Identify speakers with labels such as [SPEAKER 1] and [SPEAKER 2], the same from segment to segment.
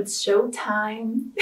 [SPEAKER 1] It's showtime!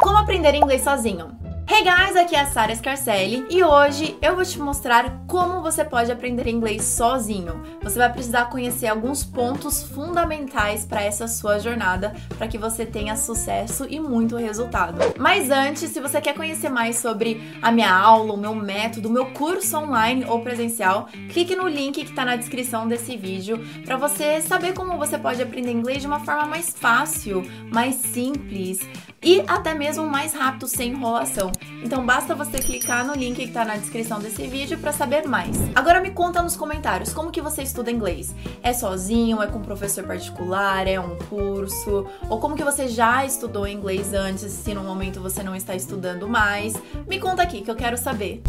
[SPEAKER 2] Como aprender inglês sozinho? Hey guys, aqui é a Sara Scarcelli e hoje eu vou te mostrar como você pode aprender inglês sozinho. Você vai precisar conhecer alguns pontos fundamentais para essa sua jornada para que você tenha sucesso e muito resultado. Mas antes, se você quer conhecer mais sobre a minha aula, o meu método, o meu curso online ou presencial, clique no link que está na descrição desse vídeo para você saber como você pode aprender inglês de uma forma mais fácil, mais simples e até mesmo mais rápido sem enrolação. Então basta você clicar no link que está na descrição desse vídeo para saber mais. Agora me conta nos comentários como que você estuda inglês. É sozinho, é com professor particular, é um curso, ou como que você já estudou inglês antes, se no momento você não está estudando mais. Me conta aqui que eu quero saber.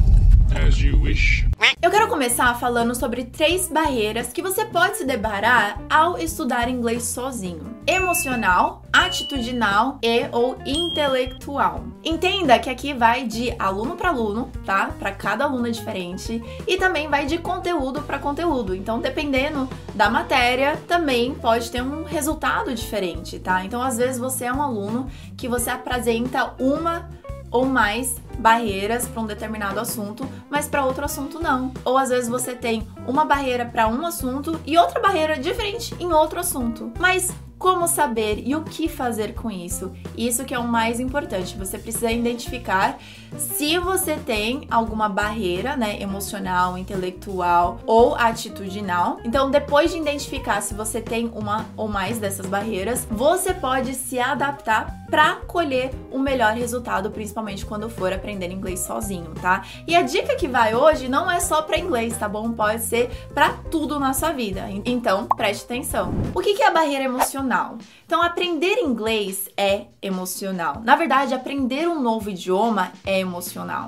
[SPEAKER 2] As you wish. Eu quero começar falando sobre três barreiras que você pode se deparar ao estudar inglês sozinho: emocional, atitudinal e ou intelectual. Entenda que aqui vai de aluno para aluno, tá? Para cada aluno é diferente e também vai de conteúdo para conteúdo. Então, dependendo da matéria, também pode ter um resultado diferente, tá? Então, às vezes você é um aluno que você apresenta uma ou mais barreiras para um determinado assunto, mas para outro assunto não. Ou às vezes você tem uma barreira para um assunto e outra barreira diferente em outro assunto. Mas como saber e o que fazer com isso? Isso que é o mais importante. Você precisa identificar se você tem alguma barreira, né, emocional, intelectual ou atitudinal. Então, depois de identificar se você tem uma ou mais dessas barreiras, você pode se adaptar para colher o melhor resultado, principalmente quando for aprender inglês sozinho, tá? E a dica que vai hoje não é só para inglês, tá bom? Pode ser para tudo na sua vida. Então, preste atenção. O que é a barreira emocional? Então, aprender inglês é emocional. Na verdade, aprender um novo idioma é emocional.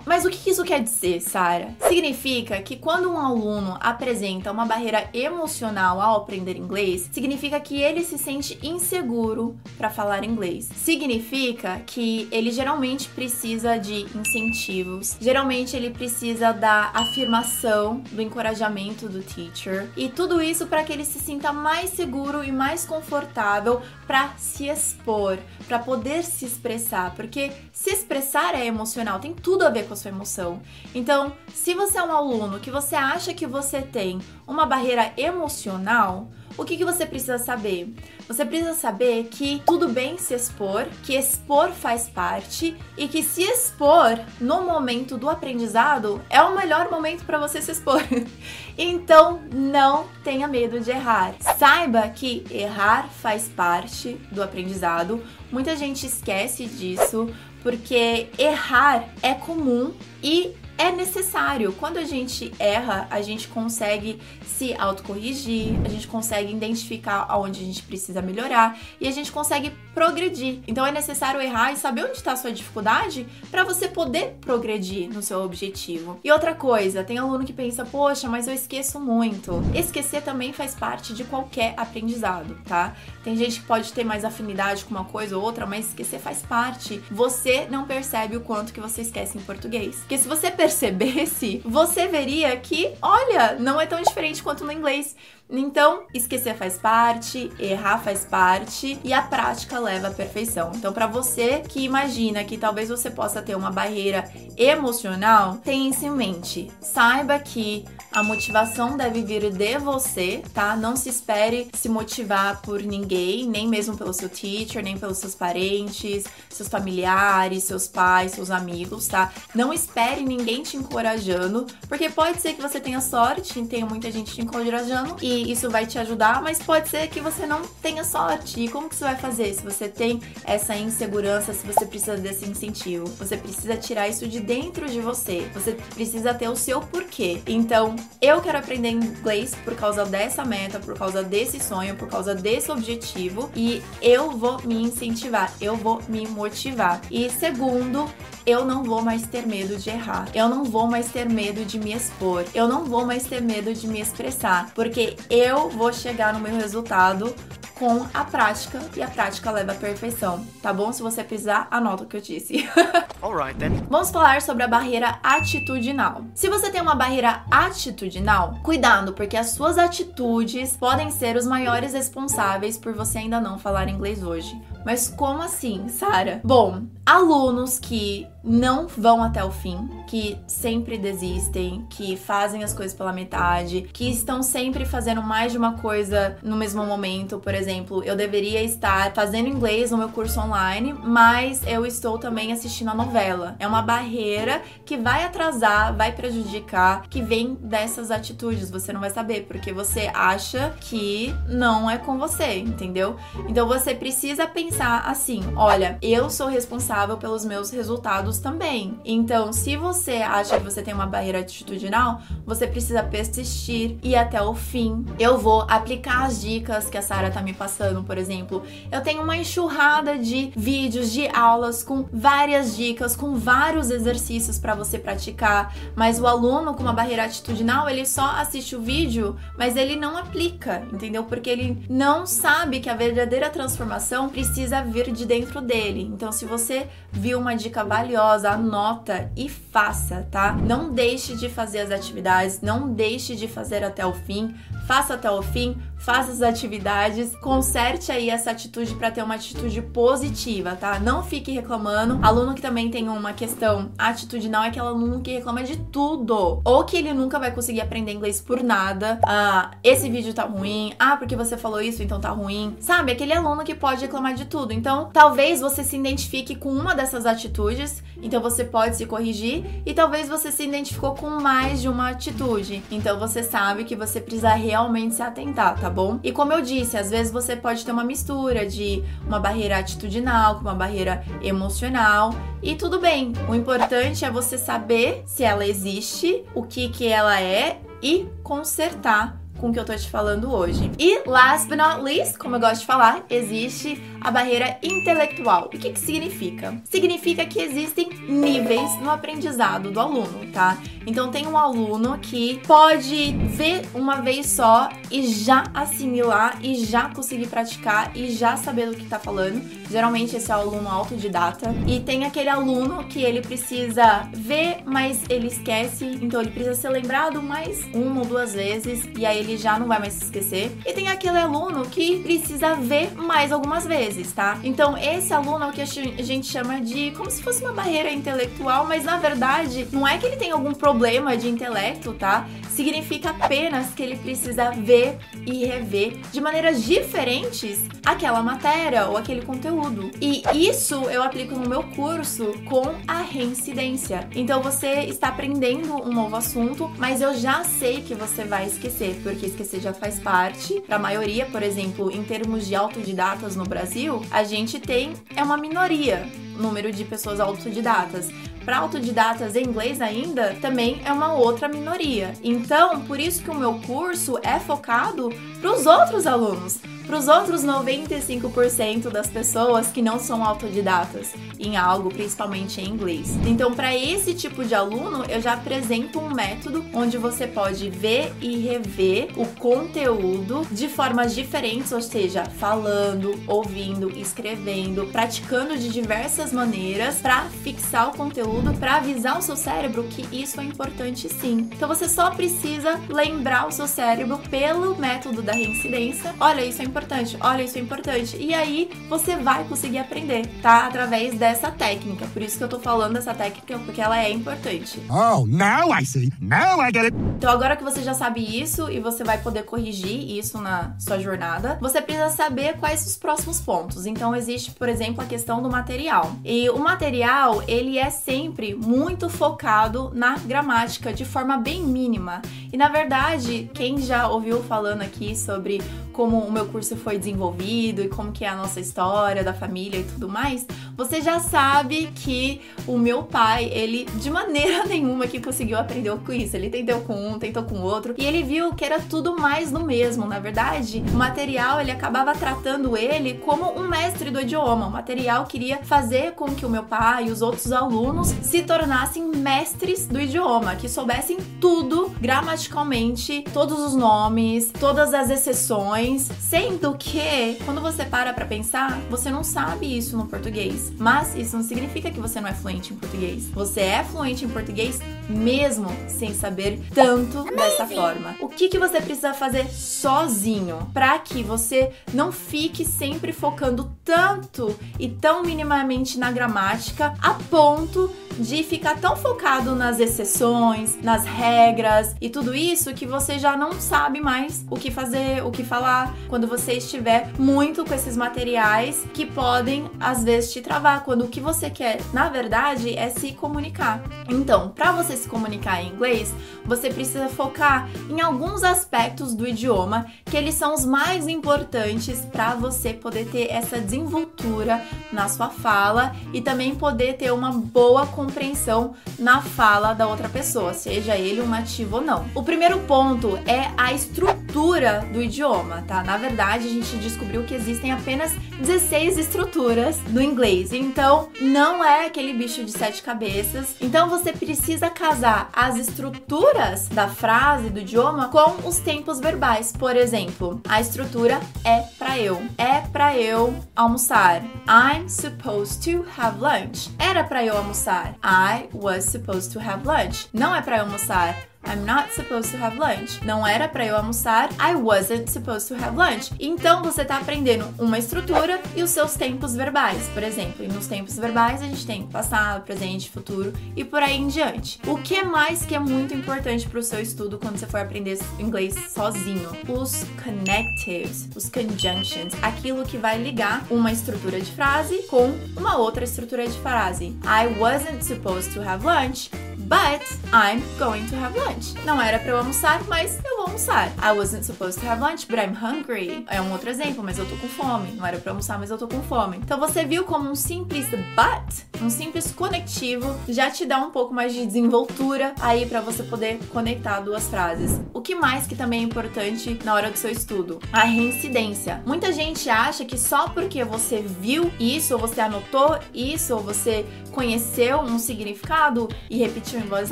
[SPEAKER 2] Mas o que isso quer dizer, Sara? Significa que quando um aluno apresenta uma barreira emocional ao aprender inglês, significa que ele se sente inseguro para falar inglês. Significa que ele geralmente precisa de incentivos, geralmente ele precisa da afirmação, do encorajamento do teacher e tudo isso para que ele se sinta mais seguro e mais confortável para se expor, para poder se expressar, porque se expressar é emocional, tem tudo a ver com a sua emoção. Então, se você é um aluno que você acha que você tem uma barreira emocional, o que, que você precisa saber? Você precisa saber que tudo bem se expor, que expor faz parte e que se expor no momento do aprendizado é o melhor momento para você se expor. então, não tenha medo de errar. Saiba que errar faz parte do aprendizado. Muita gente esquece disso porque errar é comum e é necessário. Quando a gente erra, a gente consegue se autocorrigir, a gente consegue identificar aonde a gente precisa melhorar e a gente consegue progredir. Então é necessário errar e saber onde está a sua dificuldade para você poder progredir no seu objetivo. E outra coisa, tem aluno que pensa, poxa, mas eu esqueço muito. Esquecer também faz parte de qualquer aprendizado, tá? Tem gente que pode ter mais afinidade com uma coisa ou outra, mas esquecer faz parte. Você não percebe o quanto que você esquece em português. Porque se você percebesse, você veria que, olha, não é tão diferente quanto no inglês. Então, esquecer faz parte, errar faz parte e a prática leva à perfeição. Então, para você que imagina que talvez você possa ter uma barreira emocional, tenha isso em mente. Saiba que a motivação deve vir de você, tá? Não se espere se motivar por ninguém, nem mesmo pelo seu teacher, nem pelos seus parentes, seus familiares, seus pais, seus amigos, tá? Não espere ninguém te encorajando, porque pode ser que você tenha sorte e tenha muita gente te encorajando e isso vai te ajudar, mas pode ser que você não tenha sorte. E como que você vai fazer se você tem essa insegurança, se você precisa desse incentivo? Você precisa tirar isso de dentro de você. Você precisa ter o seu porquê. Então, eu quero aprender inglês por causa dessa meta, por causa desse sonho, por causa desse objetivo e eu vou me incentivar, eu vou me motivar. E segundo, eu não vou mais ter medo de errar. Eu não vou mais ter medo de me expor. Eu não vou mais ter medo de me expressar, porque eu vou chegar no meu resultado com a prática e a prática leva à perfeição, tá bom? Se você precisar, anota o que eu disse. Alright then. Vamos falar sobre a barreira atitudinal. Se você tem uma barreira atitudinal, cuidado, porque as suas atitudes podem ser os maiores responsáveis por você ainda não falar inglês hoje. Mas como assim, Sara? Bom, alunos que não vão até o fim, que sempre desistem, que fazem as coisas pela metade, que estão sempre fazendo mais de uma coisa no mesmo momento. Por exemplo, eu deveria estar fazendo inglês no meu curso online, mas eu estou também assistindo a novela. É uma barreira que vai atrasar, vai prejudicar, que vem dessas atitudes. Você não vai saber, porque você acha que não é com você, entendeu? Então você precisa pensar assim: olha, eu sou responsável pelos meus resultados também. Então, se você acha que você tem uma barreira atitudinal, você precisa persistir e até o fim. Eu vou aplicar as dicas que a Sara tá me passando, por exemplo. Eu tenho uma enxurrada de vídeos, de aulas com várias dicas, com vários exercícios para você praticar, mas o aluno com uma barreira atitudinal, ele só assiste o vídeo, mas ele não aplica, entendeu? Porque ele não sabe que a verdadeira transformação precisa vir de dentro dele. Então, se você viu uma dica valiosa, anota e faça, tá? Não deixe de fazer as atividades, não deixe de fazer até o fim, faça até o fim, faça as atividades, conserte aí essa atitude para ter uma atitude positiva, tá? Não fique reclamando. Aluno que também tem uma questão atitudinal é aquele aluno que reclama de tudo, ou que ele nunca vai conseguir aprender inglês por nada. Ah, esse vídeo tá ruim. Ah, porque você falou isso, então tá ruim. Sabe? Aquele aluno que pode reclamar de tudo. Então, talvez você se identifique com uma dessas atitudes então você pode se corrigir e talvez você se identificou com mais de uma atitude. Então você sabe que você precisa realmente se atentar, tá bom? E como eu disse, às vezes você pode ter uma mistura de uma barreira atitudinal com uma barreira emocional e tudo bem. O importante é você saber se ela existe, o que que ela é e consertar com o que eu tô te falando hoje. E last but not least, como eu gosto de falar, existe a barreira intelectual. O que que significa? Significa que existem níveis no aprendizado do aluno, tá? Então tem um aluno que pode ver uma vez só e já assimilar e já conseguir praticar e já saber do que tá falando. Geralmente esse é o aluno autodidata. E tem aquele aluno que ele precisa ver, mas ele esquece, então ele precisa ser lembrado mais uma ou duas vezes e aí ele já não vai mais se esquecer. E tem aquele aluno que precisa ver mais algumas vezes, tá? Então esse aluno é o que a gente chama de como se fosse uma barreira intelectual, mas na verdade não é que ele tem algum problema de intelecto, tá? Significa apenas que ele precisa ver e rever de maneiras diferentes aquela matéria ou aquele conteúdo. E isso eu aplico no meu curso com a reincidência. Então você está aprendendo um novo assunto, mas eu já sei que você vai esquecer, porque esquecer já faz parte. Para a maioria, por exemplo, em termos de autodidatas no Brasil, a gente tem é uma minoria número de pessoas autodidatas. Para autodidatas em inglês ainda, também é uma outra minoria. Então, por isso que o meu curso é focado para os outros alunos para os outros 95% das pessoas que não são autodidatas em algo, principalmente em inglês. Então, para esse tipo de aluno, eu já apresento um método onde você pode ver e rever o conteúdo de formas diferentes, ou seja, falando, ouvindo, escrevendo, praticando de diversas maneiras para fixar o conteúdo, para avisar o seu cérebro que isso é importante sim. Então, você só precisa lembrar o seu cérebro pelo método da reincidência. Olha, isso é importante importante, olha, isso é importante. E aí você vai conseguir aprender, tá? Através dessa técnica. Por isso que eu tô falando dessa técnica, porque ela é importante. Oh, now I see. Now I get it. Então agora que você já sabe isso e você vai poder corrigir isso na sua jornada, você precisa saber quais os próximos pontos. Então existe, por exemplo, a questão do material. E o material, ele é sempre muito focado na gramática de forma bem mínima. E na verdade, quem já ouviu falando aqui sobre como o meu curso foi desenvolvido e como que é a nossa história da família e tudo mais, você já sabe que o meu pai, ele de maneira nenhuma que conseguiu aprender com isso. Ele tentou com um, tentou com outro e ele viu que era tudo mais no mesmo. Na verdade, o material ele acabava tratando ele como um mestre do idioma. O material queria fazer com que o meu pai e os outros alunos se tornassem mestres do idioma, que soubessem tudo gramaticalmente, todos os nomes, todas as exceções expressões, sendo que quando você para para pensar, você não sabe isso no português. Mas isso não significa que você não é fluente em português. Você é fluente em português mesmo sem saber tanto dessa forma. O que, que você precisa fazer sozinho para que você não fique sempre focando tanto e tão minimamente na gramática a ponto de ficar tão focado nas exceções, nas regras e tudo isso que você já não sabe mais o que fazer, o que falar quando você estiver muito com esses materiais que podem às vezes te travar, quando o que você quer, na verdade, é se comunicar. Então, para você se comunicar em inglês, você precisa focar em alguns aspectos do idioma que eles são os mais importantes para você poder ter essa desenvoltura na sua fala e também poder ter uma boa compreensão na fala da outra pessoa, seja ele um nativo ou não. O primeiro ponto é a estrutura do idioma, tá? Na verdade, a gente descobriu que existem apenas 16 estruturas do inglês, então não é aquele bicho de sete cabeças. Então você precisa casar as estruturas da frase, do idioma, com os tempos verbais. Por exemplo, a estrutura é para eu. É para eu almoçar. I'm supposed to have lunch. Era para eu almoçar. I was supposed to have lunch. Não é para eu almoçar. I'm not supposed to have lunch. Não era para eu almoçar. I wasn't supposed to have lunch. Então você tá aprendendo uma estrutura e os seus tempos verbais, por exemplo. E nos tempos verbais a gente tem passado, presente, futuro e por aí em diante. O que mais que é muito importante para o seu estudo quando você for aprender inglês sozinho? Os connectives, os conjunctions, aquilo que vai ligar uma estrutura de frase com uma outra estrutura de frase. I wasn't supposed to have lunch. But I'm going to have lunch. Não era para eu almoçar, mas eu vou almoçar. I wasn't supposed to have lunch, but I'm hungry. É um outro exemplo, mas eu tô com fome. Não era para almoçar, mas eu tô com fome. Então você viu como um simples but, um simples conectivo, já te dá um pouco mais de desenvoltura aí para você poder conectar duas frases. O que mais que também é importante na hora do seu estudo? A reincidência. Muita gente acha que só porque você viu isso, ou você anotou isso, ou você conheceu um significado e repetiu em voz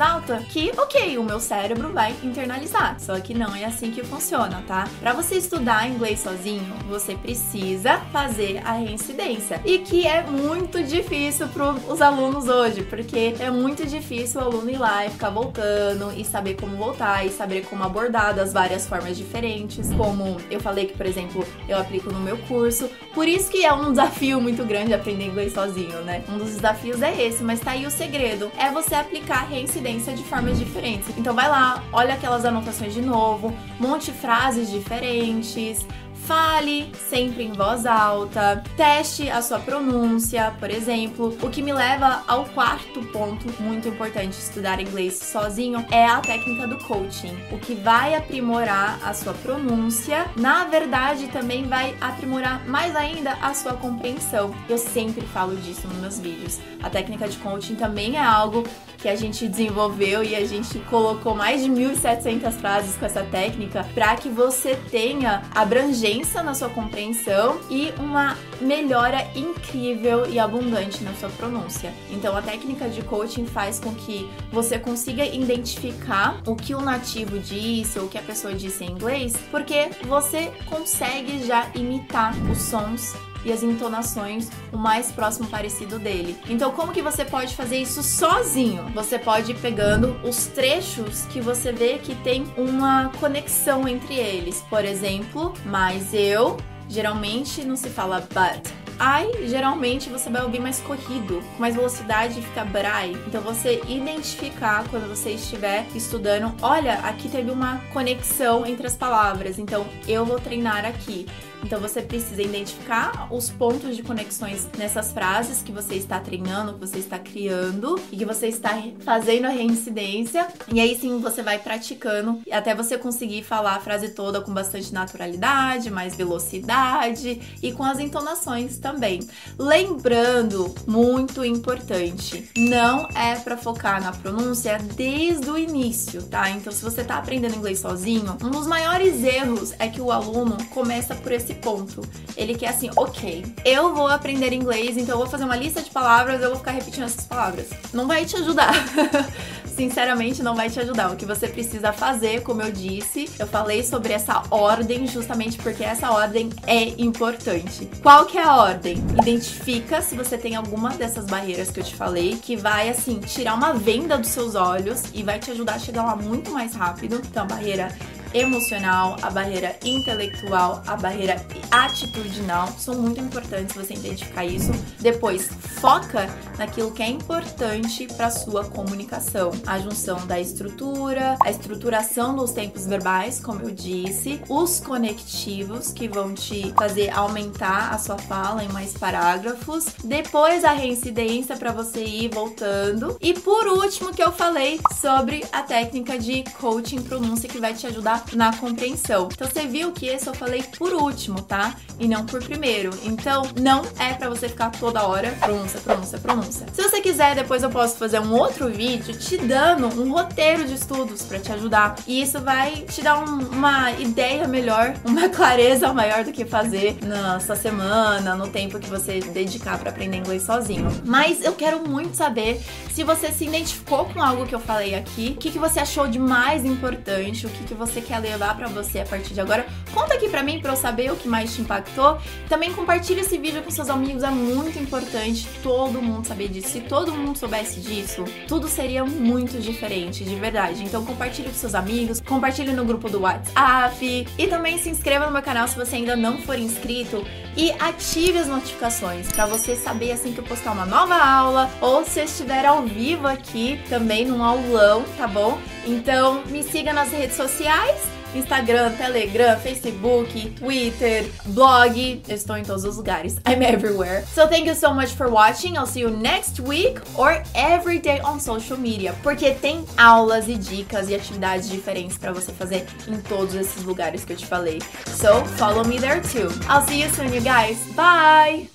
[SPEAKER 2] alta, que ok, o meu cérebro vai internalizar. Só que não é assim que funciona, tá? Para você estudar inglês sozinho, você precisa fazer a reincidência. E que é muito difícil para os alunos hoje, porque é muito difícil o aluno ir lá e ficar voltando e saber como voltar e saber como abordar das várias formas diferentes. Como eu falei que, por exemplo, eu aplico no meu curso. Por isso que é um desafio muito grande aprender inglês sozinho, né? Um dos desafios é esse, mas tá aí o segredo. É você aplicar reincidência de formas diferentes. Então vai lá, olha aquelas anotações de novo, monte frases diferentes, Fale sempre em voz alta, teste a sua pronúncia, por exemplo. O que me leva ao quarto ponto muito importante estudar inglês sozinho é a técnica do coaching. O que vai aprimorar a sua pronúncia, na verdade também vai aprimorar mais ainda a sua compreensão. Eu sempre falo disso nos meus vídeos. A técnica de coaching também é algo que a gente desenvolveu e a gente colocou mais de 1.700 frases com essa técnica para que você tenha abrangência na sua compreensão e uma melhora incrível e abundante na sua pronúncia. Então, a técnica de coaching faz com que você consiga identificar o que o nativo disse ou o que a pessoa disse em inglês, porque você consegue já imitar os sons e as entonações o mais próximo parecido dele. Então, como que você pode fazer isso sozinho? Você pode ir pegando os trechos que você vê que tem uma conexão entre eles. Por exemplo, mas eu geralmente não se fala but, I, geralmente você vai ouvir mais corrido, com mais velocidade fica brai. Então você identificar quando você estiver estudando, olha, aqui teve uma conexão entre as palavras, então eu vou treinar aqui. Então você precisa identificar os pontos de conexões nessas frases que você está treinando, que você está criando e que você está fazendo a reincidência. E aí sim você vai praticando até você conseguir falar a frase toda com bastante naturalidade, mais velocidade e com as entonações também. Lembrando, muito importante, não é para focar na pronúncia desde o início, tá? Então se você está aprendendo inglês sozinho, um dos maiores erros é que o aluno começa por esse esse ponto. Ele quer assim, ok, eu vou aprender inglês, então eu vou fazer uma lista de palavras, eu vou ficar repetindo essas palavras. Não vai te ajudar. Sinceramente, não vai te ajudar. O que você precisa fazer, como eu disse, eu falei sobre essa ordem justamente porque essa ordem é importante. Qual que é a ordem? Identifica se você tem alguma dessas barreiras que eu te falei, que vai assim tirar uma venda dos seus olhos e vai te ajudar a chegar lá muito mais rápido. Então, a barreira emocional, a barreira intelectual, a barreira atitudinal são muito importantes você identificar isso. Depois, foca naquilo que é importante para sua comunicação, a junção da estrutura, a estruturação dos tempos verbais, como eu disse, os conectivos que vão te fazer aumentar a sua fala em mais parágrafos, depois a reincidência para você ir voltando e por último que eu falei sobre a técnica de coaching pronúncia que vai te ajudar na compreensão. Então você viu que esse eu falei por último, tá? E não por primeiro. Então não é para você ficar toda hora pronúncia, pronúncia, pronúncia. Se você quiser, depois eu posso fazer um outro vídeo te dando um roteiro de estudos para te ajudar. E isso vai te dar um, uma ideia melhor, uma clareza maior do que fazer na sua semana, no tempo que você dedicar para aprender inglês sozinho. Mas eu quero muito saber se você se identificou com algo que eu falei aqui, o que, que você achou de mais importante, o que, que você quer levar para você a partir de agora. Conta aqui para mim para eu saber o que mais te impactou. Também compartilhe esse vídeo com seus amigos, é muito importante todo mundo saber disso. Se todo mundo soubesse disso, tudo seria muito diferente, de verdade. Então compartilhe com seus amigos, compartilhe no grupo do WhatsApp e também se inscreva no meu canal se você ainda não for inscrito e ative as notificações para você saber assim que eu postar uma nova aula ou se eu estiver ao vivo aqui também num aulão, tá bom? Então me siga nas redes sociais Instagram, Telegram, Facebook, Twitter, blog. Eu estou em todos os lugares. I'm everywhere. So thank you so much for watching. I'll see you next week or every day on social media. Porque tem aulas e dicas e atividades diferentes para você fazer em todos esses lugares que eu te falei. So follow me there too. I'll see you soon, you guys. Bye!